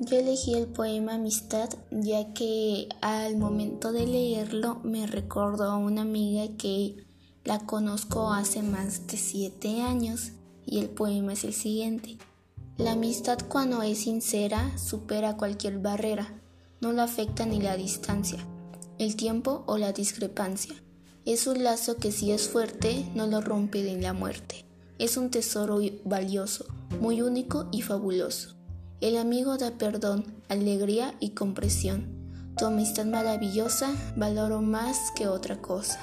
Yo elegí el poema Amistad ya que al momento de leerlo me recordó a una amiga que la conozco hace más de siete años y el poema es el siguiente. La amistad cuando es sincera supera cualquier barrera, no la afecta ni la distancia, el tiempo o la discrepancia. Es un lazo que si es fuerte no lo rompe ni la muerte. Es un tesoro valioso, muy único y fabuloso. El amigo da perdón, alegría y compresión. Tu amistad maravillosa valoro más que otra cosa.